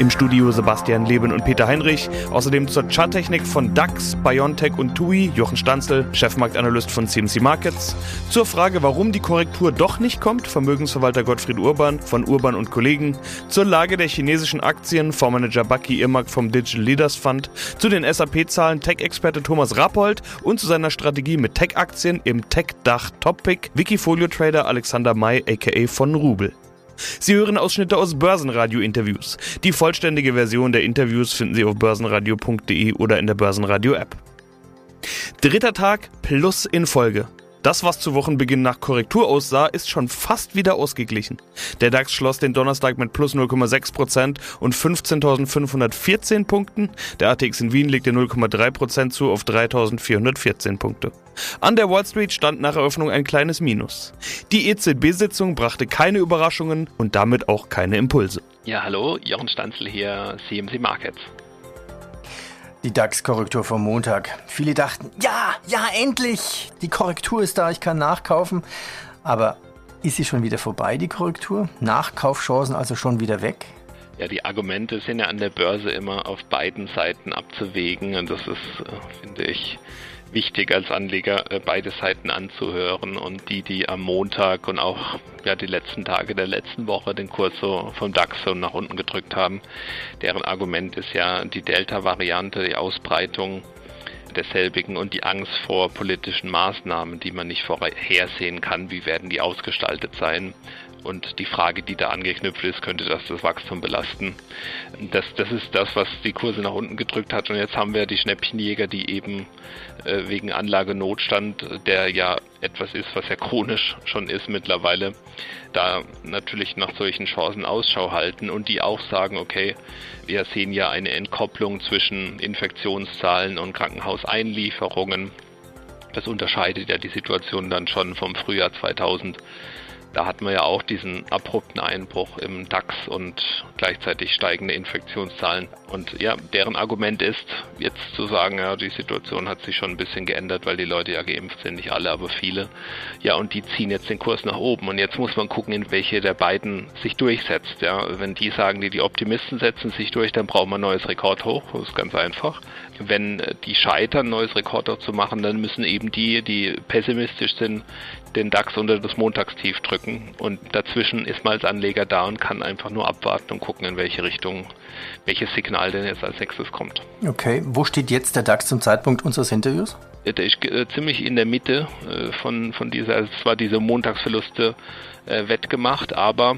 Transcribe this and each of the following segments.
Im Studio Sebastian Leben und Peter Heinrich. Außerdem zur Charttechnik von DAX, Biontech und TUI, Jochen Stanzel, Chefmarktanalyst von CMC Markets. Zur Frage, warum die Korrektur doch nicht kommt, Vermögensverwalter Gottfried Urban von Urban und Kollegen. Zur Lage der chinesischen Aktien, Fondsmanager Bucky Irmak vom Digital Leaders Fund. Zu den SAP-Zahlen Tech-Experte Thomas Rappold und zu seiner Strategie mit Tech-Aktien im Tech-Dach Top-Pick Wikifolio-Trader Alexander May aka von Rubel. Sie hören Ausschnitte aus Börsenradio-Interviews. Die vollständige Version der Interviews finden Sie auf börsenradio.de oder in der Börsenradio-App. Dritter Tag plus in Folge. Das, was zu Wochenbeginn nach Korrektur aussah, ist schon fast wieder ausgeglichen. Der DAX schloss den Donnerstag mit plus 0,6% und 15.514 Punkten. Der ATX in Wien legte 0,3% zu auf 3.414 Punkte. An der Wall Street stand nach Eröffnung ein kleines Minus. Die EZB-Sitzung brachte keine Überraschungen und damit auch keine Impulse. Ja, hallo, Jochen Stanzel hier, CMC Markets. Die DAX-Korrektur vom Montag. Viele dachten, ja, ja, endlich! Die Korrektur ist da, ich kann nachkaufen. Aber ist sie schon wieder vorbei, die Korrektur? Nachkaufchancen also schon wieder weg? Ja, die Argumente sind ja an der Börse immer auf beiden Seiten abzuwägen und das ist, äh, finde ich, wichtig als Anleger äh, beide Seiten anzuhören und die, die am Montag und auch ja die letzten Tage der letzten Woche den Kurs so vom DAX so nach unten gedrückt haben, deren Argument ist ja die Delta-Variante, die Ausbreitung derselbigen und die Angst vor politischen Maßnahmen, die man nicht vorhersehen kann, wie werden die ausgestaltet sein. Und die Frage, die da angeknüpft ist, könnte das das Wachstum belasten. Das, das ist das, was die Kurse nach unten gedrückt hat. Und jetzt haben wir die Schnäppchenjäger, die eben äh, wegen Anlagenotstand, der ja etwas ist, was ja chronisch schon ist mittlerweile, da natürlich nach solchen Chancen Ausschau halten und die auch sagen, okay, wir sehen ja eine Entkopplung zwischen Infektionszahlen und Krankenhauseinlieferungen. Das unterscheidet ja die Situation dann schon vom Frühjahr 2000 da hatten wir ja auch diesen abrupten Einbruch im DAX und gleichzeitig steigende Infektionszahlen. Und ja, deren Argument ist, jetzt zu sagen, ja, die Situation hat sich schon ein bisschen geändert, weil die Leute ja geimpft sind, nicht alle, aber viele. Ja, und die ziehen jetzt den Kurs nach oben. Und jetzt muss man gucken, in welche der beiden sich durchsetzt. Ja, wenn die sagen, die, die Optimisten setzen sich durch, dann brauchen wir ein neues Rekordhoch. Das ist ganz einfach. Wenn die scheitern, ein neues Rekordhoch zu machen, dann müssen eben die, die pessimistisch sind, den DAX unter das Montagstief drücken. Und dazwischen ist man als Anleger da und kann einfach nur abwarten und gucken, in welche Richtung, welches Signal denn jetzt als nächstes kommt. Okay, wo steht jetzt der DAX zum Zeitpunkt unseres Interviews? Der ist äh, ziemlich in der Mitte äh, von, von dieser, also es war diese Montagsverluste äh, wettgemacht, aber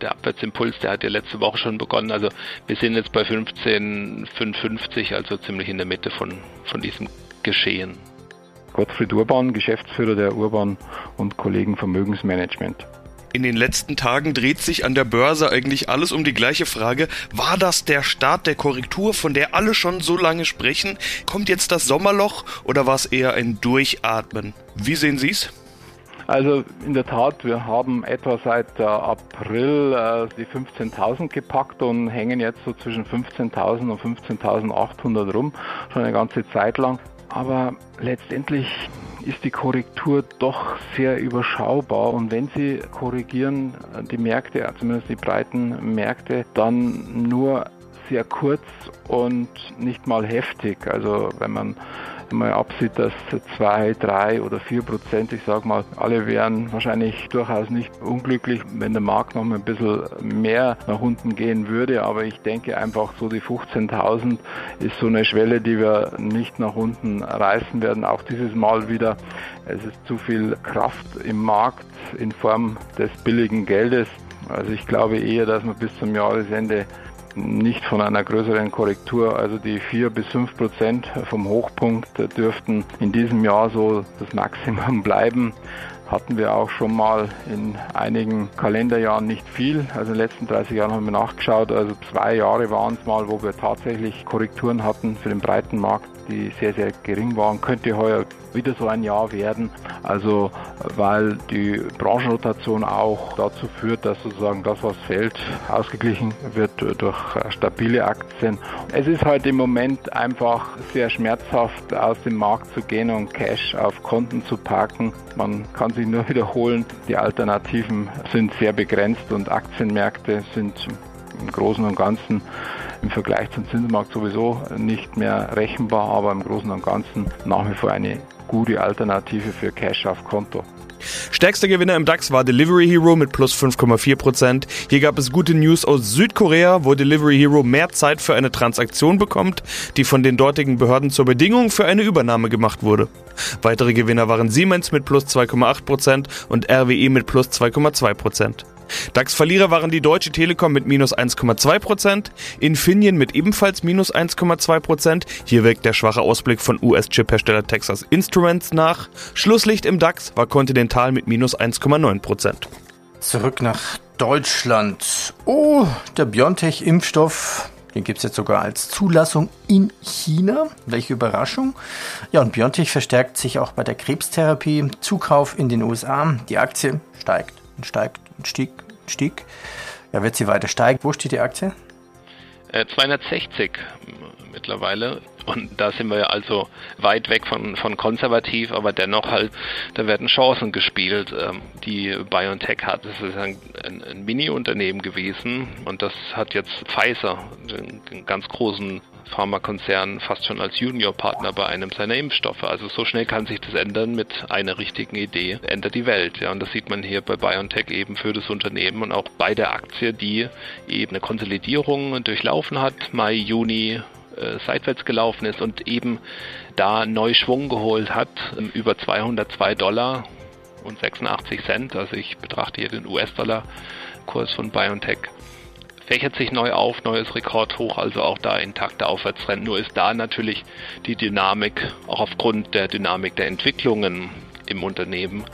der Abwärtsimpuls, der hat ja letzte Woche schon begonnen. Also wir sind jetzt bei 15,55, also ziemlich in der Mitte von, von diesem Geschehen. Gottfried Urban, Geschäftsführer der Urban und Kollegen Vermögensmanagement. In den letzten Tagen dreht sich an der Börse eigentlich alles um die gleiche Frage. War das der Start der Korrektur, von der alle schon so lange sprechen? Kommt jetzt das Sommerloch oder war es eher ein Durchatmen? Wie sehen Sie es? Also in der Tat, wir haben etwa seit äh, April äh, die 15.000 gepackt und hängen jetzt so zwischen 15.000 und 15.800 rum, schon eine ganze Zeit lang. Aber letztendlich ist die Korrektur doch sehr überschaubar und wenn Sie korrigieren, die Märkte, zumindest die breiten Märkte, dann nur sehr kurz und nicht mal heftig. Also wenn man mal absieht, dass zwei, drei oder vier Prozent, ich sage mal, alle wären wahrscheinlich durchaus nicht unglücklich, wenn der Markt noch mal ein bisschen mehr nach unten gehen würde. Aber ich denke einfach so die 15.000 ist so eine Schwelle, die wir nicht nach unten reißen werden. Auch dieses Mal wieder. Es ist zu viel Kraft im Markt in Form des billigen Geldes. Also ich glaube eher, dass wir bis zum Jahresende nicht von einer größeren Korrektur. Also die 4 bis 5 Prozent vom Hochpunkt dürften in diesem Jahr so das Maximum bleiben. Hatten wir auch schon mal in einigen Kalenderjahren nicht viel. Also in den letzten 30 Jahren haben wir nachgeschaut. Also zwei Jahre waren es mal, wo wir tatsächlich Korrekturen hatten für den breiten Markt. die sehr, sehr gering waren. Könnte heuer wieder so ein Jahr werden. Also weil die Branchenrotation auch dazu führt, dass sozusagen das, was fällt, ausgeglichen wird durch stabile Aktien. Es ist halt im Moment einfach sehr schmerzhaft, aus dem Markt zu gehen und Cash auf Konten zu parken. Man kann sich nur wiederholen, die Alternativen sind sehr begrenzt und Aktienmärkte sind im Großen und Ganzen im Vergleich zum Zinsmarkt sowieso nicht mehr rechenbar, aber im Großen und Ganzen nach wie vor eine gute Alternative für Cash auf Konto. Stärkster Gewinner im DAX war Delivery Hero mit plus 5,4%. Hier gab es gute News aus Südkorea, wo Delivery Hero mehr Zeit für eine Transaktion bekommt, die von den dortigen Behörden zur Bedingung für eine Übernahme gemacht wurde. Weitere Gewinner waren Siemens mit plus 2,8% und RWE mit plus 2,2%. DAX-Verlierer waren die Deutsche Telekom mit minus 1,2%, Infineon mit ebenfalls minus 1,2%, hier wirkt der schwache Ausblick von US-Chip-Hersteller Texas Instruments nach, Schlusslicht im DAX war Continental mit minus 1,9%. Zurück nach Deutschland. Oh, der BioNTech-Impfstoff den gibt es jetzt sogar als Zulassung in China. Welche Überraschung. Ja, und BioNTech verstärkt sich auch bei der Krebstherapie. Zukauf in den USA. Die Aktie steigt und steigt stieg, stieg. Ja, wird sie weiter steigen? Wo steht die Aktie? 260 äh, mittlerweile. Und da sind wir also weit weg von, von konservativ, aber dennoch halt, da werden Chancen gespielt, ähm, die BioNTech hat. Das ist ein, ein, ein Mini-Unternehmen gewesen und das hat jetzt Pfizer, den ganz großen Pharmakonzern fast schon als Juniorpartner bei einem seiner Impfstoffe. Also so schnell kann sich das ändern mit einer richtigen Idee, ändert die Welt. Ja, und das sieht man hier bei BioNTech eben für das Unternehmen und auch bei der Aktie, die eben eine Konsolidierung durchlaufen hat, Mai, Juni äh, seitwärts gelaufen ist und eben da neu Schwung geholt hat, ähm, über 202 Dollar und 86 Cent. Also ich betrachte hier den US-Dollar-Kurs von BioNTech fächert sich neu auf, neues Rekordhoch, also auch da intakter Aufwärtstrend. Nur ist da natürlich die Dynamik, auch aufgrund der Dynamik der Entwicklungen im Unternehmen,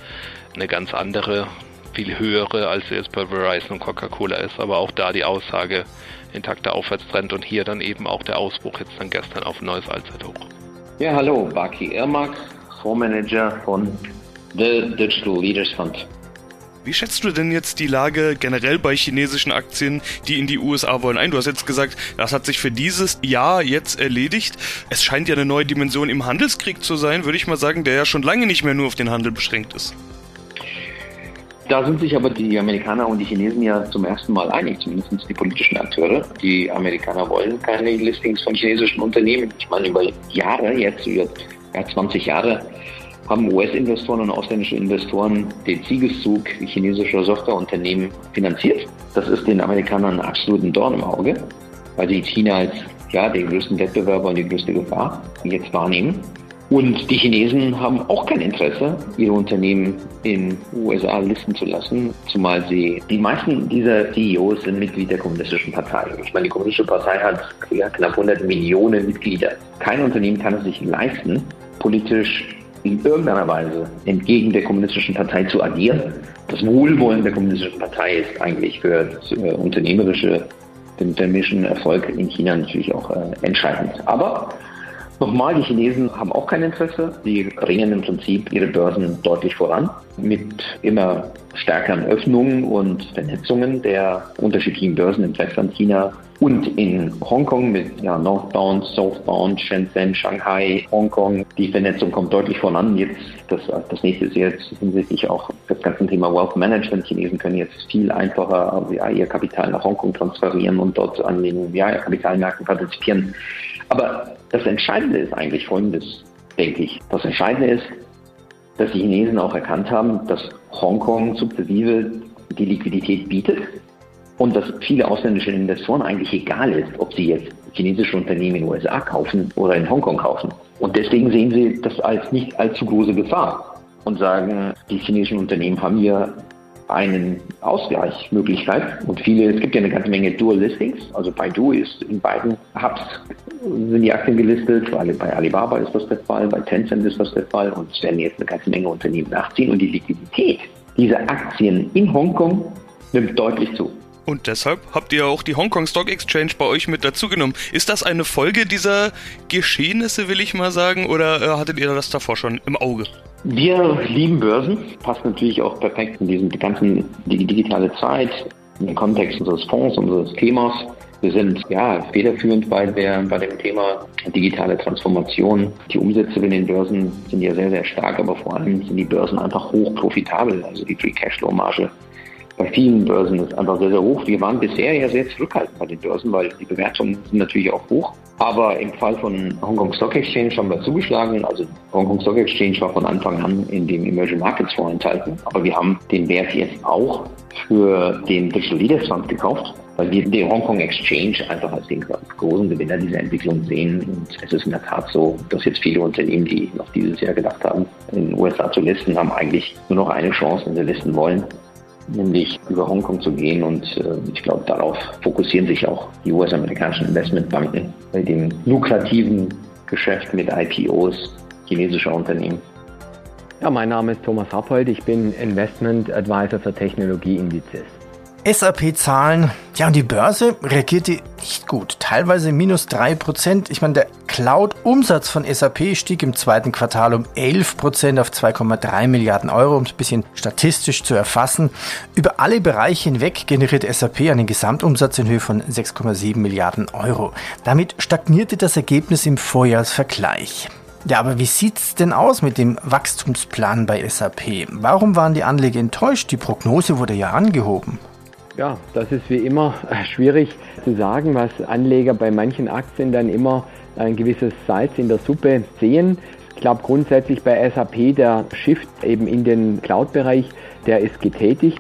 eine ganz andere, viel höhere, als sie jetzt bei Verizon und Coca-Cola ist. Aber auch da die Aussage, intakter Aufwärtstrend und hier dann eben auch der Ausbruch jetzt dann gestern auf ein neues Allzeithoch. Ja, hallo, Baki Irmak, Fondsmanager von The Digital Leaders Fund. Wie schätzt du denn jetzt die Lage generell bei chinesischen Aktien, die in die USA wollen, ein? Du hast jetzt gesagt, das hat sich für dieses Jahr jetzt erledigt. Es scheint ja eine neue Dimension im Handelskrieg zu sein, würde ich mal sagen, der ja schon lange nicht mehr nur auf den Handel beschränkt ist. Da sind sich aber die Amerikaner und die Chinesen ja zum ersten Mal einig, zumindest die politischen Akteure. Die Amerikaner wollen keine Listings von chinesischen Unternehmen. Ich meine, über Jahre, jetzt über ja, 20 Jahre, haben US-Investoren und ausländische Investoren den Siegeszug chinesischer Softwareunternehmen finanziert. Das ist den Amerikanern absolut ein Dorn im Auge, weil sie China als ja, den größten Wettbewerber und die größte Gefahr jetzt wahrnehmen. Und die Chinesen haben auch kein Interesse, ihre Unternehmen in USA listen zu lassen, zumal sie, die meisten dieser CEOs sind Mitglied der Kommunistischen Partei. Ich meine, die Kommunistische Partei hat ja, knapp 100 Millionen Mitglieder. Kein Unternehmen kann es sich leisten, politisch in irgendeiner Weise entgegen der kommunistischen Partei zu agieren. Das Wohlwollen der kommunistischen Partei ist eigentlich für das äh, unternehmerische, den unternehmerischen Erfolg in China natürlich auch äh, entscheidend. Aber Nochmal, die Chinesen haben auch kein Interesse. Sie bringen im Prinzip ihre Börsen deutlich voran mit immer stärkeren Öffnungen und Vernetzungen der unterschiedlichen Börsen im Festland China und in Hongkong mit ja, Northbound, Southbound, Shenzhen, Shanghai, Hongkong. Die Vernetzung kommt deutlich voran. Jetzt das, das nächste ist jetzt hinsichtlich auch das ganze Thema Wealth Management. Chinesen können jetzt viel einfacher ja, ihr Kapital nach Hongkong transferieren und dort an den ja, Kapitalmärkten partizipieren. Aber das Entscheidende ist eigentlich Folgendes, denke ich. Das Entscheidende ist, dass die Chinesen auch erkannt haben, dass Hongkong sukzessive die Liquidität bietet und dass viele ausländische Investoren eigentlich egal ist, ob sie jetzt chinesische Unternehmen in den USA kaufen oder in Hongkong kaufen. Und deswegen sehen sie das als nicht allzu große Gefahr und sagen, die chinesischen Unternehmen haben hier einen Ausgleichsmöglichkeit. Und viele, es gibt ja eine ganze Menge Dual Listings, also Baidu ist in beiden Hubs sind die Aktien gelistet, bei Alibaba ist das der Fall, bei Tencent ist das der Fall. Und es werden jetzt eine ganze Menge Unternehmen nachziehen. Und die Liquidität dieser Aktien in Hongkong nimmt deutlich zu. Und deshalb habt ihr auch die Hong Kong Stock Exchange bei euch mit dazugenommen. Ist das eine Folge dieser Geschehnisse, will ich mal sagen, oder äh, hattet ihr das davor schon im Auge? Wir lieben Börsen, passt natürlich auch perfekt in diesem ganzen digitale Zeit, in den Kontext unseres Fonds, unseres Themas. Wir sind ja federführend bei, der, bei dem Thema digitale Transformation. Die Umsätze in den Börsen sind ja sehr, sehr stark, aber vor allem sind die Börsen einfach hoch profitabel. Also die Free Cashflow Marge bei vielen Börsen ist einfach sehr, sehr hoch. Wir waren bisher ja sehr zurückhaltend bei den Börsen, weil die Bewertungen sind natürlich auch hoch. Aber im Fall von Hong Kong Stock Exchange haben wir zugeschlagen. Also Hong Kong Stock Exchange war von Anfang an in dem Emerging Markets vorenthalten. Aber wir haben den Wert jetzt auch für den Digital Leaders Fund gekauft weil wir den Hongkong Exchange einfach als den großen Gewinner dieser Entwicklung sehen. Und es ist in der Tat so, dass jetzt viele Unternehmen, die noch dieses Jahr gedacht haben, in den USA zu listen, haben eigentlich nur noch eine Chance, wenn sie listen wollen, nämlich über Hongkong zu gehen. Und äh, ich glaube, darauf fokussieren sich auch die US-amerikanischen Investmentbanken bei dem lukrativen Geschäft mit IPOs chinesischer Unternehmen. Ja, mein Name ist Thomas Rappold, ich bin Investment Advisor für Technologieindizes. SAP-Zahlen, ja, und die Börse reagierte nicht gut, teilweise minus 3%. Ich meine, der Cloud-Umsatz von SAP stieg im zweiten Quartal um 11% auf 2,3 Milliarden Euro, um es ein bisschen statistisch zu erfassen. Über alle Bereiche hinweg generiert SAP einen Gesamtumsatz in Höhe von 6,7 Milliarden Euro. Damit stagnierte das Ergebnis im Vorjahresvergleich. Ja, aber wie sieht's denn aus mit dem Wachstumsplan bei SAP? Warum waren die Anleger enttäuscht? Die Prognose wurde ja angehoben. Ja, das ist wie immer äh, schwierig zu sagen, was Anleger bei manchen Aktien dann immer ein gewisses Salz in der Suppe sehen. Ich glaube grundsätzlich bei SAP der Shift eben in den Cloud-Bereich, der ist getätigt.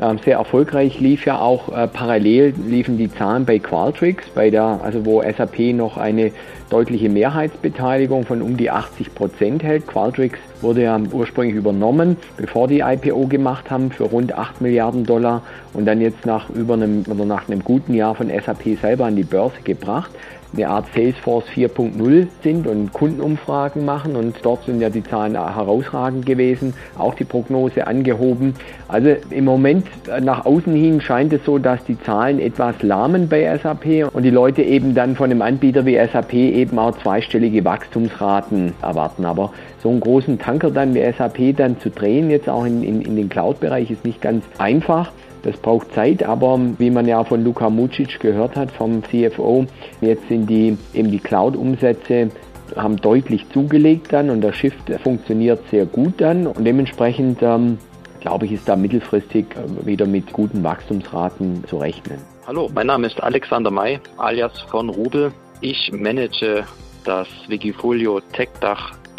Ähm, sehr erfolgreich lief ja auch äh, parallel liefen die Zahlen bei Qualtrics, bei der, also wo SAP noch eine deutliche Mehrheitsbeteiligung von um die 80 Prozent hält. Qualtrics wurde ja ursprünglich übernommen, bevor die IPO gemacht haben, für rund 8 Milliarden Dollar und dann jetzt nach über einem oder nach einem guten Jahr von SAP selber an die Börse gebracht eine Art Salesforce 4.0 sind und Kundenumfragen machen und dort sind ja die Zahlen herausragend gewesen, auch die Prognose angehoben. Also im Moment äh, nach außen hin scheint es so, dass die Zahlen etwas lahmen bei SAP und die Leute eben dann von einem Anbieter wie SAP eben auch zweistellige Wachstumsraten erwarten. Aber so einen großen Tanker dann wie SAP dann zu drehen, jetzt auch in, in, in den Cloud-Bereich, ist nicht ganz einfach. Das braucht Zeit, aber wie man ja von Luka Mucic gehört hat, vom CFO, jetzt sind die eben die Cloud-Umsätze haben deutlich zugelegt dann und der Shift funktioniert sehr gut dann und dementsprechend ähm, glaube ich, ist da mittelfristig äh, wieder mit guten Wachstumsraten zu rechnen. Hallo, mein Name ist Alexander May, alias von Rubel. Ich manage das Wikifolio Tech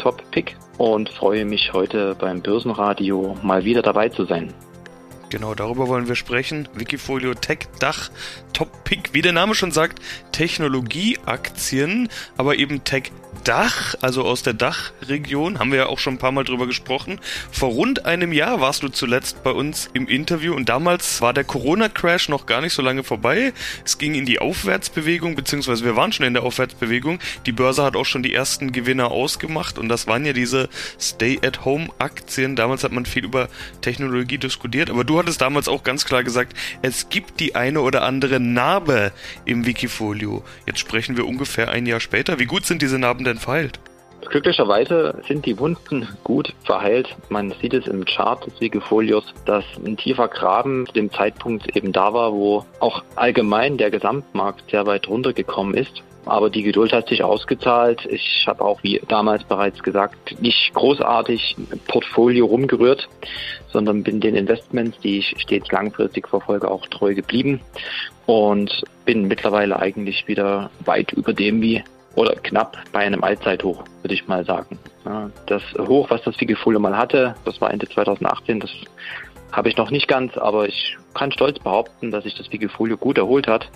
Dach Top Pick und freue mich heute beim Börsenradio mal wieder dabei zu sein. Genau, darüber wollen wir sprechen. Wikifolio Tech Dach Top Pick, wie der Name schon sagt, Technologieaktien, aber eben Tech Dach, also aus der Dachregion, haben wir ja auch schon ein paar Mal drüber gesprochen. Vor rund einem Jahr warst du zuletzt bei uns im Interview und damals war der Corona-Crash noch gar nicht so lange vorbei. Es ging in die Aufwärtsbewegung, beziehungsweise wir waren schon in der Aufwärtsbewegung. Die Börse hat auch schon die ersten Gewinner ausgemacht und das waren ja diese Stay-at-Home-Aktien. Damals hat man viel über Technologie diskutiert, aber du hattest damals auch ganz klar gesagt, es gibt die eine oder andere Narbe im Wikifolio. Jetzt sprechen wir ungefähr ein Jahr später. Wie gut sind diese Narben denn verheilt? Glücklicherweise sind die Wunden gut verheilt. Man sieht es im Chart des Wikifolios, dass ein tiefer Graben zu dem Zeitpunkt eben da war, wo auch allgemein der Gesamtmarkt sehr weit runtergekommen ist. Aber die Geduld hat sich ausgezahlt. Ich habe auch, wie damals bereits gesagt, nicht großartig Portfolio rumgerührt, sondern bin den Investments, die ich stets langfristig verfolge, auch treu geblieben und bin mittlerweile eigentlich wieder weit über dem, wie oder knapp bei einem Allzeithoch, würde ich mal sagen. Das Hoch, was das Wikifolio mal hatte, das war Ende 2018, das habe ich noch nicht ganz, aber ich kann stolz behaupten, dass sich das Wikifolio gut erholt hat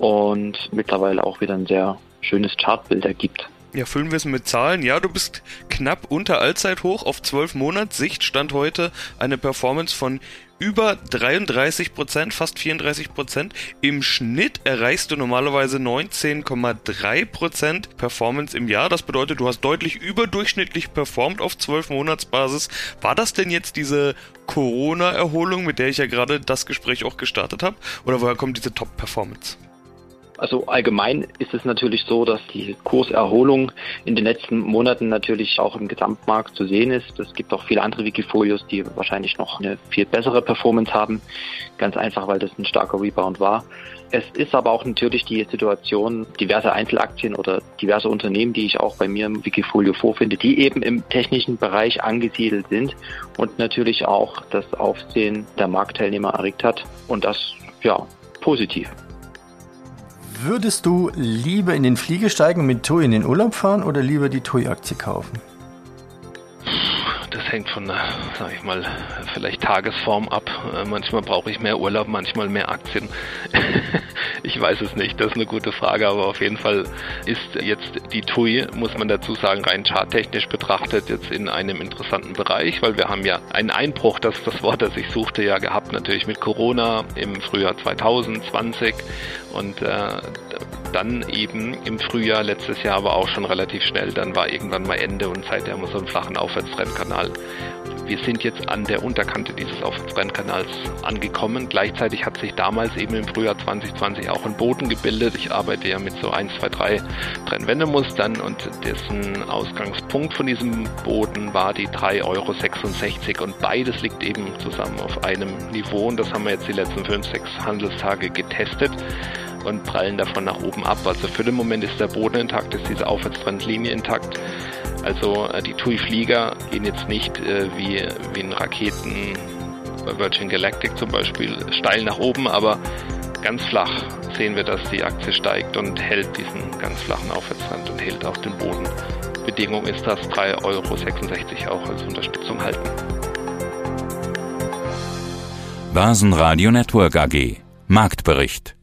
und mittlerweile auch wieder ein sehr schönes Chartbild ergibt. Ja, füllen wir es mit Zahlen. Ja, du bist knapp unter Allzeithoch auf 12 Monats Sicht stand heute eine Performance von über 33 Prozent, fast 34 Prozent. Im Schnitt erreichst du normalerweise 19,3 Prozent Performance im Jahr. Das bedeutet, du hast deutlich überdurchschnittlich performt auf 12 Monatsbasis. War das denn jetzt diese Corona-Erholung, mit der ich ja gerade das Gespräch auch gestartet habe? Oder woher kommt diese Top-Performance? Also allgemein ist es natürlich so, dass die Kurserholung in den letzten Monaten natürlich auch im Gesamtmarkt zu sehen ist. Es gibt auch viele andere Wikifolios, die wahrscheinlich noch eine viel bessere Performance haben. Ganz einfach, weil das ein starker Rebound war. Es ist aber auch natürlich die Situation, diverse Einzelaktien oder diverse Unternehmen, die ich auch bei mir im Wikifolio vorfinde, die eben im technischen Bereich angesiedelt sind und natürlich auch das Aufsehen der Marktteilnehmer erregt hat. Und das, ja, positiv. Würdest du lieber in den Flieger steigen und mit TUI in den Urlaub fahren oder lieber die TUI-Aktie kaufen? Das hängt von, sag ich mal, vielleicht Tagesform ab. Äh, manchmal brauche ich mehr Urlaub, manchmal mehr Aktien. ich weiß es nicht, das ist eine gute Frage, aber auf jeden Fall ist jetzt die TUI, muss man dazu sagen, rein charttechnisch betrachtet jetzt in einem interessanten Bereich, weil wir haben ja einen Einbruch, das ist das Wort, das ich suchte, ja gehabt, natürlich mit Corona im Frühjahr 2020 und äh, dann eben im Frühjahr letztes Jahr aber auch schon relativ schnell, dann war irgendwann mal Ende und seitdem haben wir so einen flachen Aufwärtstrendkanal. Wir sind jetzt an der Unterkante dieses Aufwärtstrendkanals angekommen. Gleichzeitig hat sich damals eben im Frühjahr 2020 auch ein Boden gebildet. Ich arbeite ja mit so 1, 2, 3 Trendwendemustern und dessen Ausgangspunkt von diesem Boden war die 3,66 Euro und beides liegt eben zusammen auf einem Niveau und das haben wir jetzt die letzten 5, 6 Handelstage getestet und prallen davon nach oben ab. Also für den Moment ist der Boden intakt, ist diese Aufwärtstrendlinie intakt. Also äh, die TUI-Flieger gehen jetzt nicht äh, wie, wie in Raketen bei Virgin Galactic zum Beispiel steil nach oben, aber ganz flach sehen wir, dass die Aktie steigt und hält diesen ganz flachen Aufwärtstrend und hält auch den Boden. Bedingung ist, dass 3,66 Euro auch als Unterstützung halten. Basen Radio Network AG Marktbericht